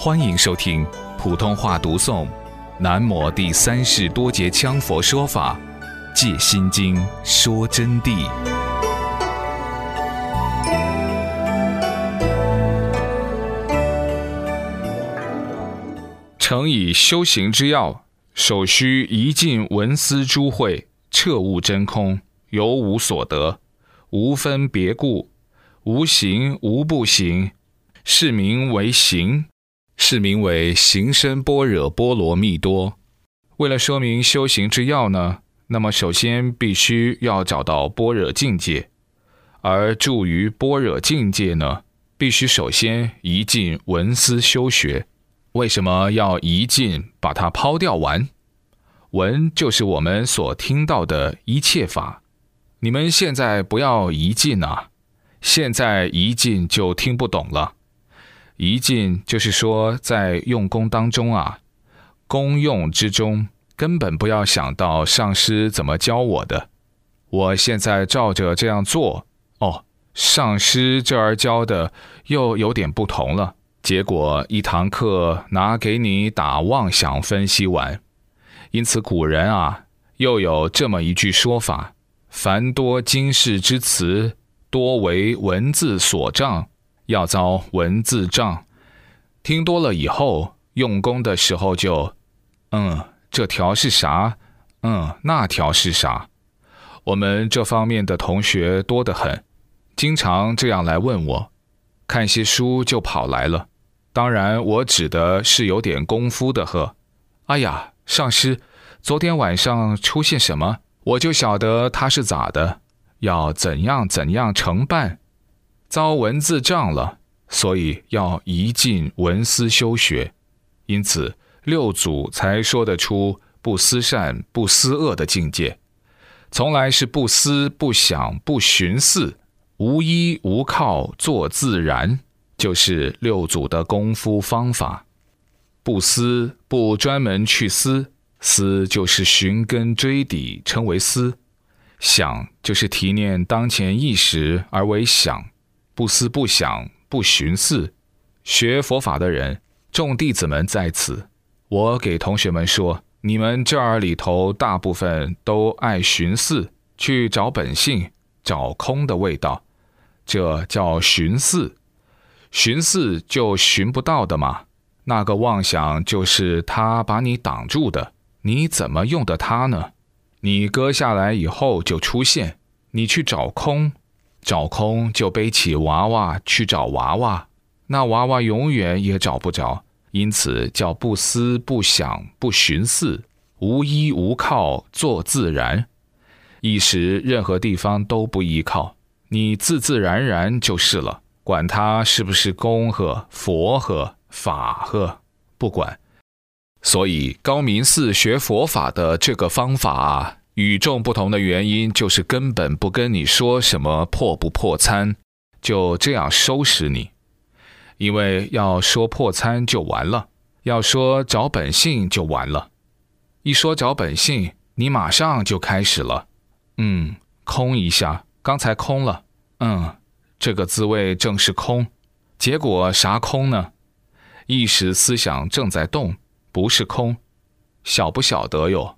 欢迎收听普通话读诵《南摩第三世多杰羌佛说法·借心经说真谛》。诚以修行之要，首须一尽文思诸慧，彻悟真空，犹无所得，无分别故，无行无不行，是名为行，是名为行深般若波罗蜜多。为了说明修行之要呢，那么首先必须要找到般若境界，而住于般若境界呢，必须首先一尽文思修学。为什么要一尽把它抛掉完？闻就是我们所听到的一切法。你们现在不要一尽啊！现在一尽就听不懂了。一进就是说，在用功当中啊，功用之中根本不要想到上师怎么教我的。我现在照着这样做，哦，上师这儿教的又有点不同了。结果一堂课拿给你打妄想分析完，因此古人啊又有这么一句说法：凡多经世之词，多为文字所障，要遭文字障。听多了以后，用功的时候就，嗯，这条是啥？嗯，那条是啥？我们这方面的同学多得很，经常这样来问我，看些书就跑来了。当然，我指的是有点功夫的呵。哎呀，上师，昨天晚上出现什么，我就晓得他是咋的，要怎样怎样承办，遭文字障了，所以要一进文思修学。因此六祖才说得出不思善、不思恶的境界，从来是不思、不想、不寻思，无依无靠，做自然。就是六祖的功夫方法，不思不专门去思，思就是寻根追底，称为思；想就是提念当前意识而为想，不思不想不寻思。学佛法的人，众弟子们在此，我给同学们说，你们这儿里头大部分都爱寻思，去找本性，找空的味道，这叫寻思。寻思就寻不到的嘛，那个妄想就是他把你挡住的，你怎么用的它呢？你割下来以后就出现，你去找空，找空就背起娃娃去找娃娃，那娃娃永远也找不着，因此叫不思不想不寻思，无依无靠做自然，一时任何地方都不依靠，你自自然然就是了。管他是不是公和佛和法和，不管。所以高明寺学佛法的这个方法，与众不同的原因就是根本不跟你说什么破不破参，就这样收拾你。因为要说破参就完了，要说找本性就完了。一说找本性，你马上就开始了。嗯，空一下，刚才空了。嗯。这个滋味正是空，结果啥空呢？意识思想正在动，不是空，晓不晓得哟？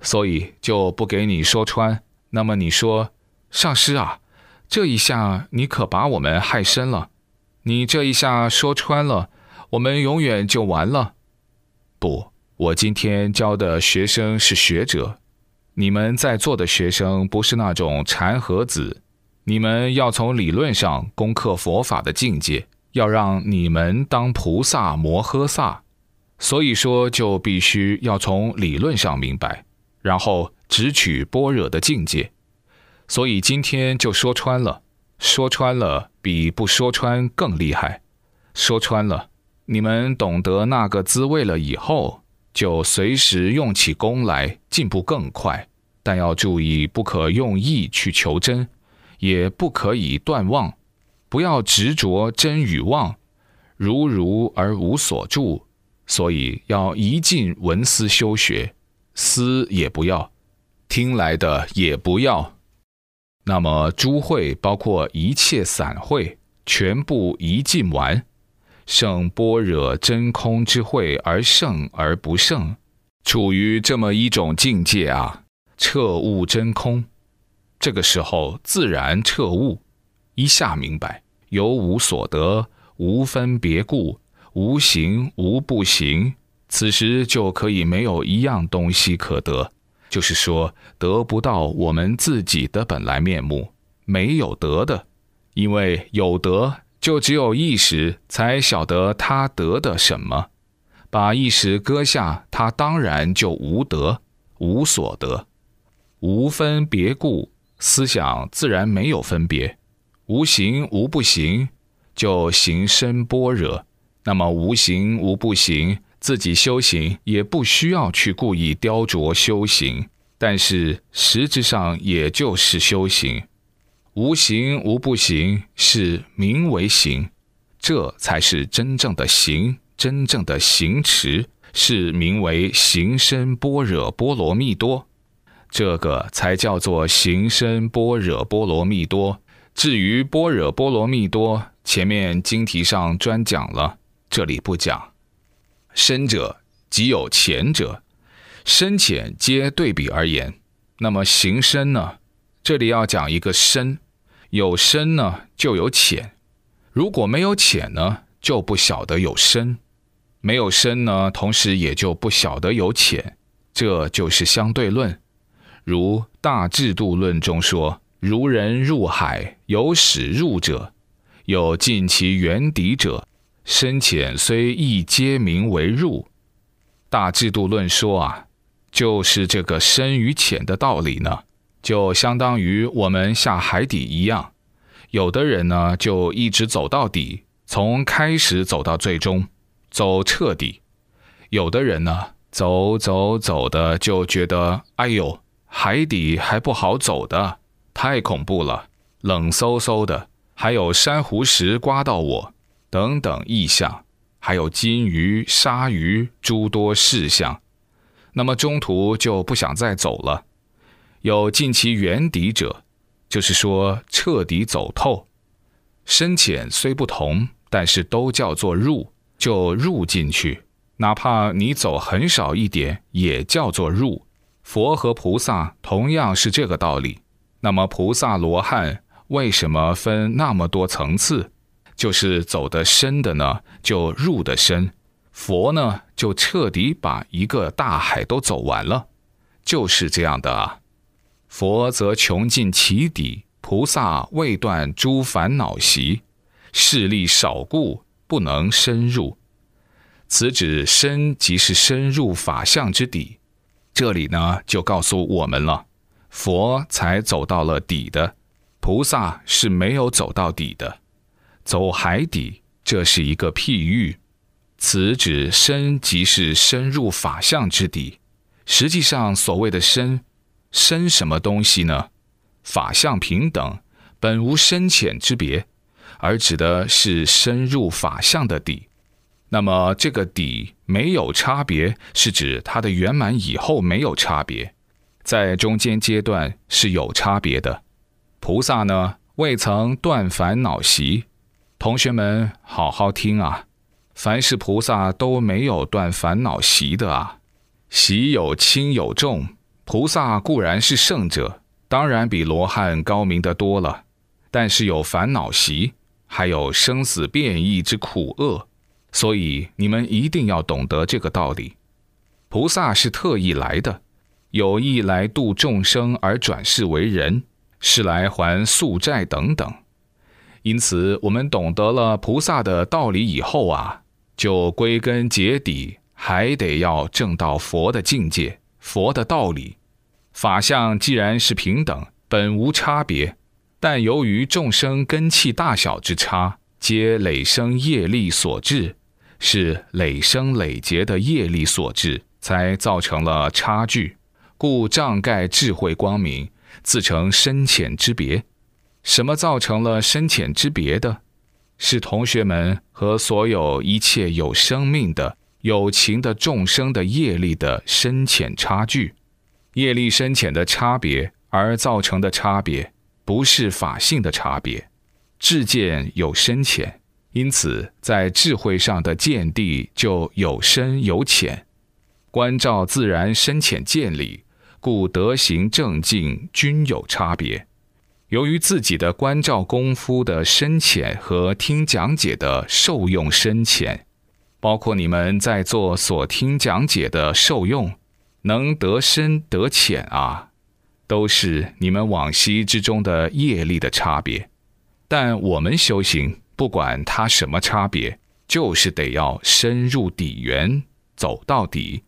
所以就不给你说穿。那么你说，上师啊，这一下你可把我们害深了。你这一下说穿了，我们永远就完了。不，我今天教的学生是学者，你们在座的学生不是那种禅和子。你们要从理论上攻克佛法的境界，要让你们当菩萨摩诃萨，所以说就必须要从理论上明白，然后直取般若的境界。所以今天就说穿了，说穿了比不说穿更厉害。说穿了，你们懂得那个滋味了以后，就随时用起功来，进步更快。但要注意，不可用意去求真。也不可以断妄，不要执着真与妄，如如而无所住。所以要一尽文思修学，思也不要，听来的也不要。那么诸会包括一切散会，全部一尽完，胜般若真空之慧而胜而不胜，处于这么一种境界啊，彻悟真空。这个时候自然彻悟，一下明白，有无所得，无分别故，无形无不行。此时就可以没有一样东西可得，就是说得不到我们自己的本来面目，没有得的，因为有得。就只有意识才晓得他得的什么，把意识搁下，他当然就无得，无所得，无分别故，思想自然没有分别，无形无不行，就行深般若。那么无形无不行，自己修行也不需要去故意雕琢修行，但是实质上也就是修行。无形无不行，是名为行，这才是真正的行，真正的行持，是名为行深般若波罗蜜多，这个才叫做行深般若波罗蜜多。至于般若波罗蜜多，前面经题上专讲了，这里不讲。深者即有浅者，深浅皆对比而言。那么行深呢？这里要讲一个深，有深呢就有浅，如果没有浅呢，就不晓得有深；没有深呢，同时也就不晓得有浅，这就是相对论。如《大制度论》中说：“如人入海，有始入者，有尽其远底者，深浅虽异，皆名为入。”《大制度论》说啊，就是这个深与浅的道理呢。就相当于我们下海底一样，有的人呢就一直走到底，从开始走到最终，走彻底；有的人呢走走走的就觉得，哎呦，海底还不好走的，太恐怖了，冷飕飕的，还有珊瑚石刮到我，等等异象，还有金鱼、鲨鱼诸多事项，那么中途就不想再走了。有尽其原底者，就是说彻底走透。深浅虽不同，但是都叫做入，就入进去。哪怕你走很少一点，也叫做入。佛和菩萨同样是这个道理。那么菩萨罗汉为什么分那么多层次？就是走得深的呢，就入得深；佛呢，就彻底把一个大海都走完了，就是这样的啊。佛则穷尽其底，菩萨未断诸烦恼习，势力少故不能深入。此指深即是深入法相之底。这里呢，就告诉我们了，佛才走到了底的，菩萨是没有走到底的，走海底，这是一个譬喻。此指深即是深入法相之底。实际上，所谓的深。深什么东西呢？法相平等，本无深浅之别，而指的是深入法相的底。那么这个底没有差别，是指它的圆满以后没有差别，在中间阶段是有差别的。菩萨呢，未曾断烦恼习。同学们好好听啊！凡是菩萨都没有断烦恼习的啊，习有轻有重。菩萨固然是圣者，当然比罗汉高明得多了，但是有烦恼习，还有生死变异之苦厄，所以你们一定要懂得这个道理。菩萨是特意来的，有意来度众生而转世为人，是来还宿债等等。因此，我们懂得了菩萨的道理以后啊，就归根结底还得要证到佛的境界，佛的道理。法相既然是平等，本无差别，但由于众生根器大小之差，皆累生业力所致，是累生累劫的业力所致，才造成了差距，故障盖智慧光明，自成深浅之别。什么造成了深浅之别的？是同学们和所有一切有生命的、有情的众生的业力的深浅差距。业力深浅的差别而造成的差别，不是法性的差别。智见有深浅，因此在智慧上的见地就有深有浅，观照自然深浅见理，故德行正境均有差别。由于自己的关照功夫的深浅和听讲解的受用深浅，包括你们在座所听讲解的受用，能得深得浅啊，都是你们往昔之中的业力的差别。但我们修行，不管它什么差别，就是得要深入底源，走到底。